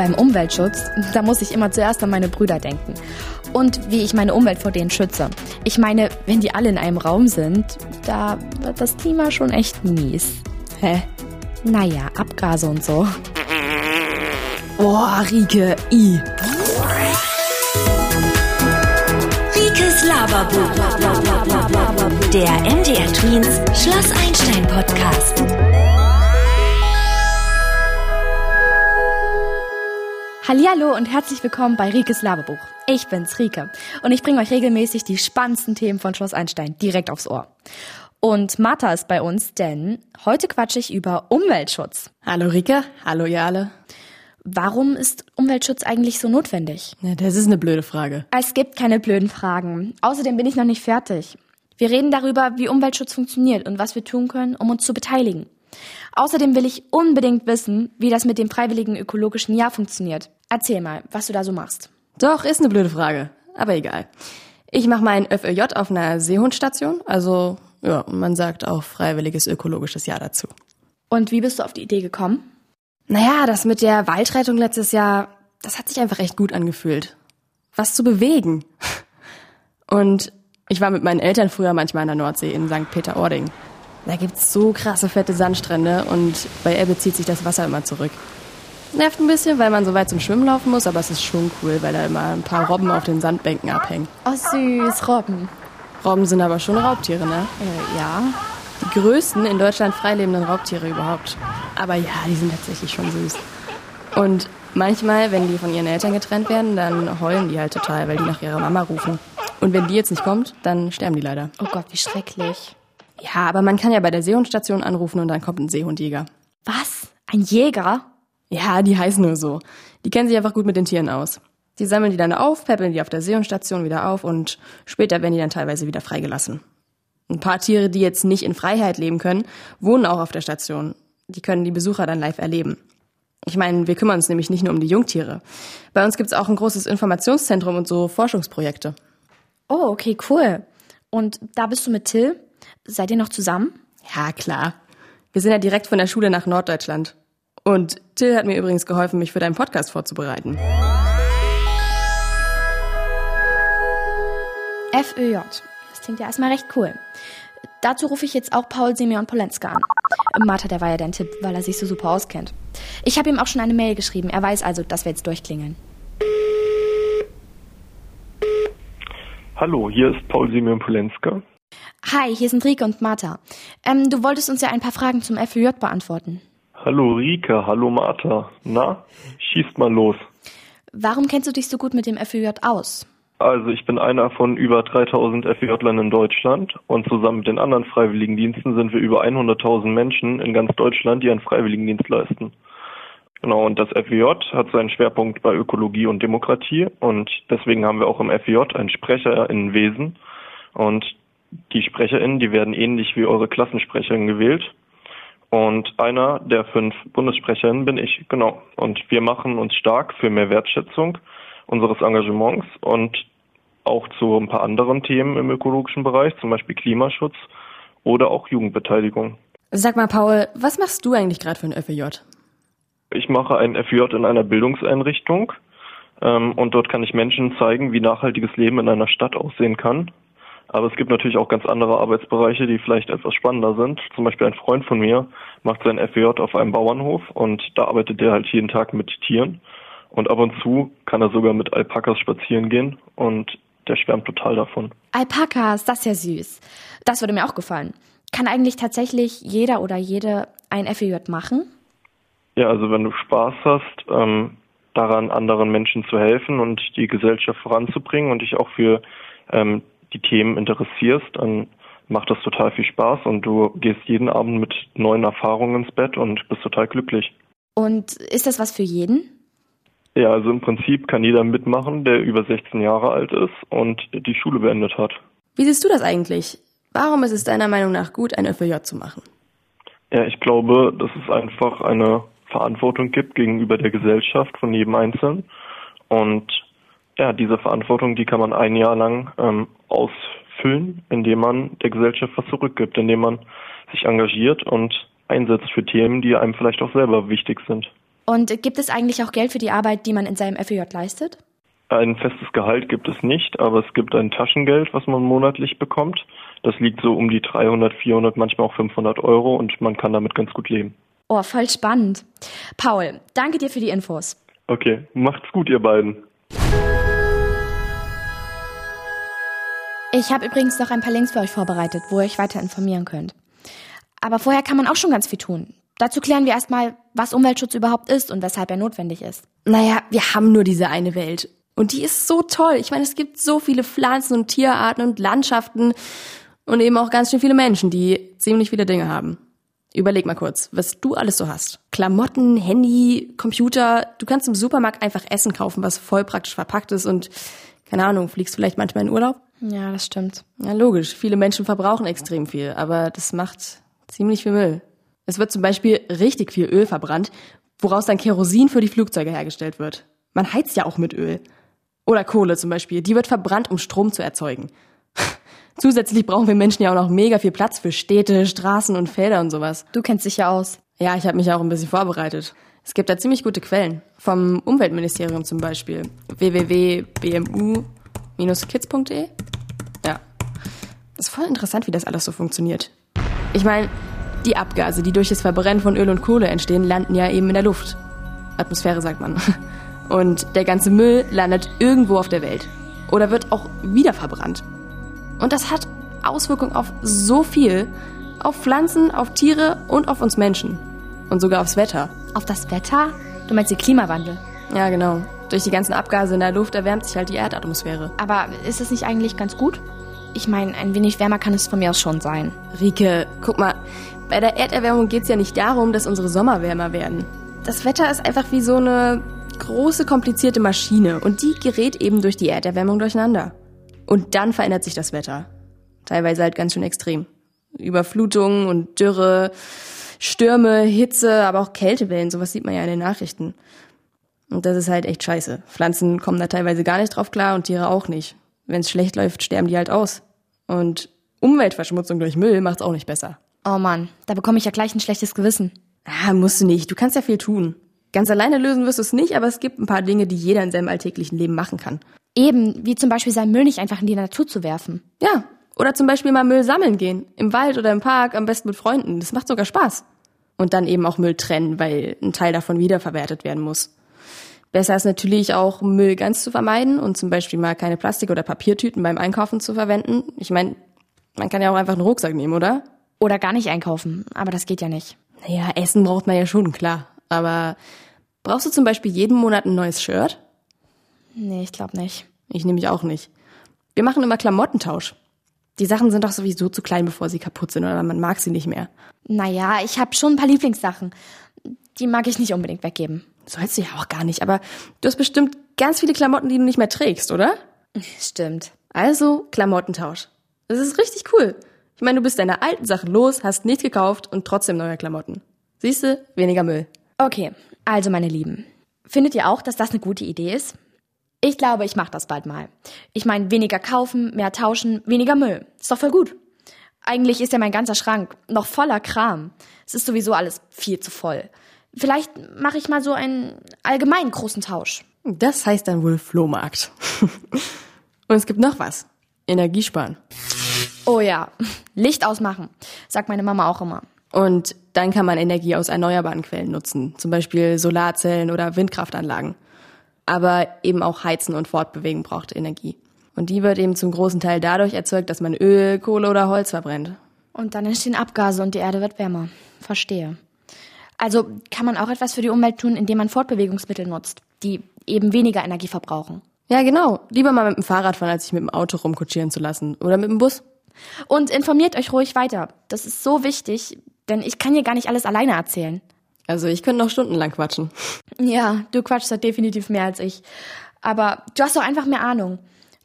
Beim Umweltschutz, da muss ich immer zuerst an meine Brüder denken. Und wie ich meine Umwelt vor denen schütze. Ich meine, wenn die alle in einem Raum sind, da wird das Klima schon echt mies. Hä? Naja, Abgase und so. Boah, Rike, i. Rikes Laberbuch. Der MDR Twins Schloss Einstein Podcast. Hallihallo und herzlich willkommen bei Rikes Laberbuch. Ich bin's, Rike. Und ich bringe euch regelmäßig die spannendsten Themen von Schloss Einstein direkt aufs Ohr. Und Martha ist bei uns, denn heute quatsche ich über Umweltschutz. Hallo Rike, hallo ihr alle. Warum ist Umweltschutz eigentlich so notwendig? Ja, das ist eine blöde Frage. Es gibt keine blöden Fragen. Außerdem bin ich noch nicht fertig. Wir reden darüber, wie Umweltschutz funktioniert und was wir tun können, um uns zu beteiligen. Außerdem will ich unbedingt wissen, wie das mit dem freiwilligen ökologischen Jahr funktioniert. Erzähl mal, was du da so machst. Doch, ist eine blöde Frage. Aber egal. Ich mache mein FÖJ auf einer Seehundstation. Also, ja, man sagt auch freiwilliges ökologisches Jahr dazu. Und wie bist du auf die Idee gekommen? Naja, das mit der Waldrettung letztes Jahr, das hat sich einfach echt gut angefühlt. Was zu bewegen. Und ich war mit meinen Eltern früher manchmal an der Nordsee in St. Peter-Ording. Da gibt's so krasse fette Sandstrände und bei Ebbe zieht sich das Wasser immer zurück. Nervt ein bisschen, weil man so weit zum Schwimmen laufen muss, aber es ist schon cool, weil da immer ein paar Robben auf den Sandbänken abhängen. Oh, süß, Robben. Robben sind aber schon Raubtiere, ne? Äh, ja. Die größten in Deutschland freilebenden Raubtiere überhaupt. Aber ja, die sind tatsächlich schon süß. Und manchmal, wenn die von ihren Eltern getrennt werden, dann heulen die halt total, weil die nach ihrer Mama rufen. Und wenn die jetzt nicht kommt, dann sterben die leider. Oh Gott, wie schrecklich. Ja, aber man kann ja bei der Seehundstation anrufen und dann kommt ein Seehundjäger. Was? Ein Jäger? Ja, die heißen nur so. Die kennen sich einfach gut mit den Tieren aus. Die sammeln die dann auf, peppeln die auf der Seehundstation wieder auf und später werden die dann teilweise wieder freigelassen. Ein paar Tiere, die jetzt nicht in Freiheit leben können, wohnen auch auf der Station. Die können die Besucher dann live erleben. Ich meine, wir kümmern uns nämlich nicht nur um die Jungtiere. Bei uns gibt's auch ein großes Informationszentrum und so Forschungsprojekte. Oh, okay, cool. Und da bist du mit Till? Seid ihr noch zusammen? Ja, klar. Wir sind ja direkt von der Schule nach Norddeutschland. Und Till hat mir übrigens geholfen, mich für deinen Podcast vorzubereiten. FÖJ. Das klingt ja erstmal recht cool. Dazu rufe ich jetzt auch Paul Simeon Polenska an. Martha, der war ja dein Tipp, weil er sich so super auskennt. Ich habe ihm auch schon eine Mail geschrieben. Er weiß also, dass wir jetzt durchklingeln. Hallo, hier ist Paul Simeon Polenska. Hi, hier sind Rike und Martha. Ähm, du wolltest uns ja ein paar Fragen zum FÖJ beantworten. Hallo Rike, hallo Martha. Na, schießt mal los. Warum kennst du dich so gut mit dem FÖJ aus? Also ich bin einer von über 3000 FEJlern in Deutschland und zusammen mit den anderen Freiwilligendiensten sind wir über 100.000 Menschen in ganz Deutschland, die einen Freiwilligendienst leisten. Genau, und das FEJ hat seinen Schwerpunkt bei Ökologie und Demokratie und deswegen haben wir auch im FEJ einen Sprecher in Wesen und die SprecherInnen, die werden ähnlich wie eure Klassensprecherin gewählt und einer der fünf Bundessprecherinnen bin ich, genau. Und wir machen uns stark für mehr Wertschätzung unseres Engagements und auch zu ein paar anderen Themen im ökologischen Bereich, zum Beispiel Klimaschutz oder auch Jugendbeteiligung. Sag mal, Paul, was machst du eigentlich gerade für ein FEJ? Ich mache ein FEJ in einer Bildungseinrichtung ähm, und dort kann ich Menschen zeigen, wie nachhaltiges Leben in einer Stadt aussehen kann. Aber es gibt natürlich auch ganz andere Arbeitsbereiche, die vielleicht etwas spannender sind. Zum Beispiel ein Freund von mir macht sein FEJ auf einem Bauernhof und da arbeitet er halt jeden Tag mit Tieren. Und ab und zu kann er sogar mit Alpakas spazieren gehen und der schwärmt total davon. Alpakas, das ist ja süß. Das würde mir auch gefallen. Kann eigentlich tatsächlich jeder oder jede ein FEJ machen? Ja, also wenn du Spaß hast, ähm, daran anderen Menschen zu helfen und die Gesellschaft voranzubringen und dich auch für ähm, die Themen interessierst, dann macht das total viel Spaß und du gehst jeden Abend mit neuen Erfahrungen ins Bett und bist total glücklich. Und ist das was für jeden? Ja, also im Prinzip kann jeder mitmachen, der über 16 Jahre alt ist und die Schule beendet hat. Wie siehst du das eigentlich? Warum ist es deiner Meinung nach gut, ein FÖJ zu machen? Ja, ich glaube, dass es einfach eine Verantwortung gibt gegenüber der Gesellschaft von jedem Einzelnen. Und ja, diese Verantwortung, die kann man ein Jahr lang ähm, ausfüllen, indem man der Gesellschaft was zurückgibt, indem man sich engagiert und einsetzt für Themen, die einem vielleicht auch selber wichtig sind. Und gibt es eigentlich auch Geld für die Arbeit, die man in seinem FEJ leistet? Ein festes Gehalt gibt es nicht, aber es gibt ein Taschengeld, was man monatlich bekommt. Das liegt so um die 300, 400, manchmal auch 500 Euro und man kann damit ganz gut leben. Oh, voll spannend. Paul, danke dir für die Infos. Okay, macht's gut, ihr beiden. Ich habe übrigens noch ein paar Links für euch vorbereitet, wo ihr euch weiter informieren könnt. Aber vorher kann man auch schon ganz viel tun. Dazu klären wir erstmal, was Umweltschutz überhaupt ist und weshalb er notwendig ist. Naja, wir haben nur diese eine Welt. Und die ist so toll. Ich meine, es gibt so viele Pflanzen und Tierarten und Landschaften und eben auch ganz schön viele Menschen, die ziemlich viele Dinge haben. Überleg mal kurz, was du alles so hast. Klamotten, Handy, Computer. Du kannst im Supermarkt einfach Essen kaufen, was voll praktisch verpackt ist und keine Ahnung, fliegst vielleicht manchmal in Urlaub? Ja, das stimmt. Ja, logisch. Viele Menschen verbrauchen extrem viel, aber das macht ziemlich viel Müll. Es wird zum Beispiel richtig viel Öl verbrannt, woraus dann Kerosin für die Flugzeuge hergestellt wird. Man heizt ja auch mit Öl. Oder Kohle zum Beispiel. Die wird verbrannt, um Strom zu erzeugen. Zusätzlich brauchen wir Menschen ja auch noch mega viel Platz für Städte, Straßen und Felder und sowas. Du kennst dich ja aus. Ja, ich habe mich auch ein bisschen vorbereitet. Es gibt da ziemlich gute Quellen. Vom Umweltministerium zum Beispiel. www.bmu-kids.de. ist voll interessant, wie das alles so funktioniert. Ich meine, die Abgase, die durch das Verbrennen von Öl und Kohle entstehen, landen ja eben in der Luft. Atmosphäre sagt man. Und der ganze Müll landet irgendwo auf der Welt. Oder wird auch wieder verbrannt. Und das hat Auswirkungen auf so viel. Auf Pflanzen, auf Tiere und auf uns Menschen. Und sogar aufs Wetter. Auf das Wetter? Du meinst den Klimawandel? Ja, genau. Durch die ganzen Abgase in der Luft erwärmt sich halt die Erdatmosphäre. Aber ist es nicht eigentlich ganz gut? Ich meine, ein wenig wärmer kann es von mir aus schon sein. Rike, guck mal, bei der Erderwärmung geht es ja nicht darum, dass unsere Sommer wärmer werden. Das Wetter ist einfach wie so eine große, komplizierte Maschine und die gerät eben durch die Erderwärmung durcheinander. Und dann verändert sich das Wetter. Teilweise halt ganz schön extrem. Überflutungen und Dürre, Stürme, Hitze, aber auch Kältewellen, sowas sieht man ja in den Nachrichten. Und das ist halt echt scheiße. Pflanzen kommen da teilweise gar nicht drauf klar und Tiere auch nicht. Wenn es schlecht läuft, sterben die halt aus. Und Umweltverschmutzung durch Müll macht's auch nicht besser. Oh Mann, da bekomme ich ja gleich ein schlechtes Gewissen. Ah, musst du nicht. Du kannst ja viel tun. Ganz alleine lösen wirst du es nicht, aber es gibt ein paar Dinge, die jeder in seinem alltäglichen Leben machen kann. Eben, wie zum Beispiel seinen Müll nicht einfach in die Natur zu werfen. Ja, oder zum Beispiel mal Müll sammeln gehen. Im Wald oder im Park, am besten mit Freunden. Das macht sogar Spaß. Und dann eben auch Müll trennen, weil ein Teil davon wiederverwertet werden muss. Besser ist natürlich auch Müll ganz zu vermeiden und zum Beispiel mal keine Plastik- oder Papiertüten beim Einkaufen zu verwenden. Ich meine, man kann ja auch einfach einen Rucksack nehmen, oder? Oder gar nicht einkaufen, aber das geht ja nicht. Naja, Essen braucht man ja schon, klar. Aber brauchst du zum Beispiel jeden Monat ein neues Shirt? Nee, ich glaube nicht. Ich nehme mich auch nicht. Wir machen immer Klamottentausch. Die Sachen sind doch sowieso zu klein, bevor sie kaputt sind oder man mag sie nicht mehr. Naja, ich habe schon ein paar Lieblingssachen. Die mag ich nicht unbedingt weggeben. Sollst du ja auch gar nicht, aber du hast bestimmt ganz viele Klamotten, die du nicht mehr trägst, oder? Stimmt. Also Klamottentausch. Das ist richtig cool. Ich meine, du bist deine alten Sachen los, hast nichts gekauft und trotzdem neue Klamotten. Siehst du, weniger Müll. Okay, also meine Lieben. Findet ihr auch, dass das eine gute Idee ist? Ich glaube, ich mache das bald mal. Ich meine, weniger kaufen, mehr tauschen, weniger Müll. Ist doch voll gut. Eigentlich ist ja mein ganzer Schrank noch voller Kram. Es ist sowieso alles viel zu voll. Vielleicht mache ich mal so einen allgemeinen großen Tausch. Das heißt dann wohl Flohmarkt. und es gibt noch was. Energiesparen. Oh ja, Licht ausmachen, sagt meine Mama auch immer. Und dann kann man Energie aus erneuerbaren Quellen nutzen, zum Beispiel Solarzellen oder Windkraftanlagen. Aber eben auch Heizen und Fortbewegen braucht Energie. Und die wird eben zum großen Teil dadurch erzeugt, dass man Öl, Kohle oder Holz verbrennt. Und dann entstehen Abgase und die Erde wird wärmer. Verstehe. Also kann man auch etwas für die Umwelt tun, indem man Fortbewegungsmittel nutzt, die eben weniger Energie verbrauchen. Ja, genau. Lieber mal mit dem Fahrrad fahren, als sich mit dem Auto rumkutschieren zu lassen. Oder mit dem Bus. Und informiert euch ruhig weiter. Das ist so wichtig, denn ich kann hier gar nicht alles alleine erzählen. Also ich könnte noch stundenlang quatschen. Ja, du quatschst halt definitiv mehr als ich. Aber du hast doch einfach mehr Ahnung.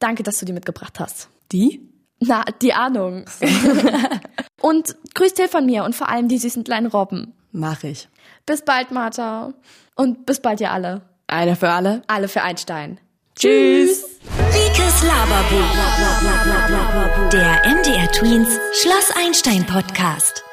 Danke, dass du die mitgebracht hast. Die? Na, die Ahnung. und grüß Till von mir und vor allem die süßen kleinen Robben. Mach ich. Bis bald, Martha. Und bis bald, ihr alle. Einer für alle. Alle für Einstein. Tschüss. Rikes Laberbuch. Der MDR Tweens Schloss Einstein Podcast.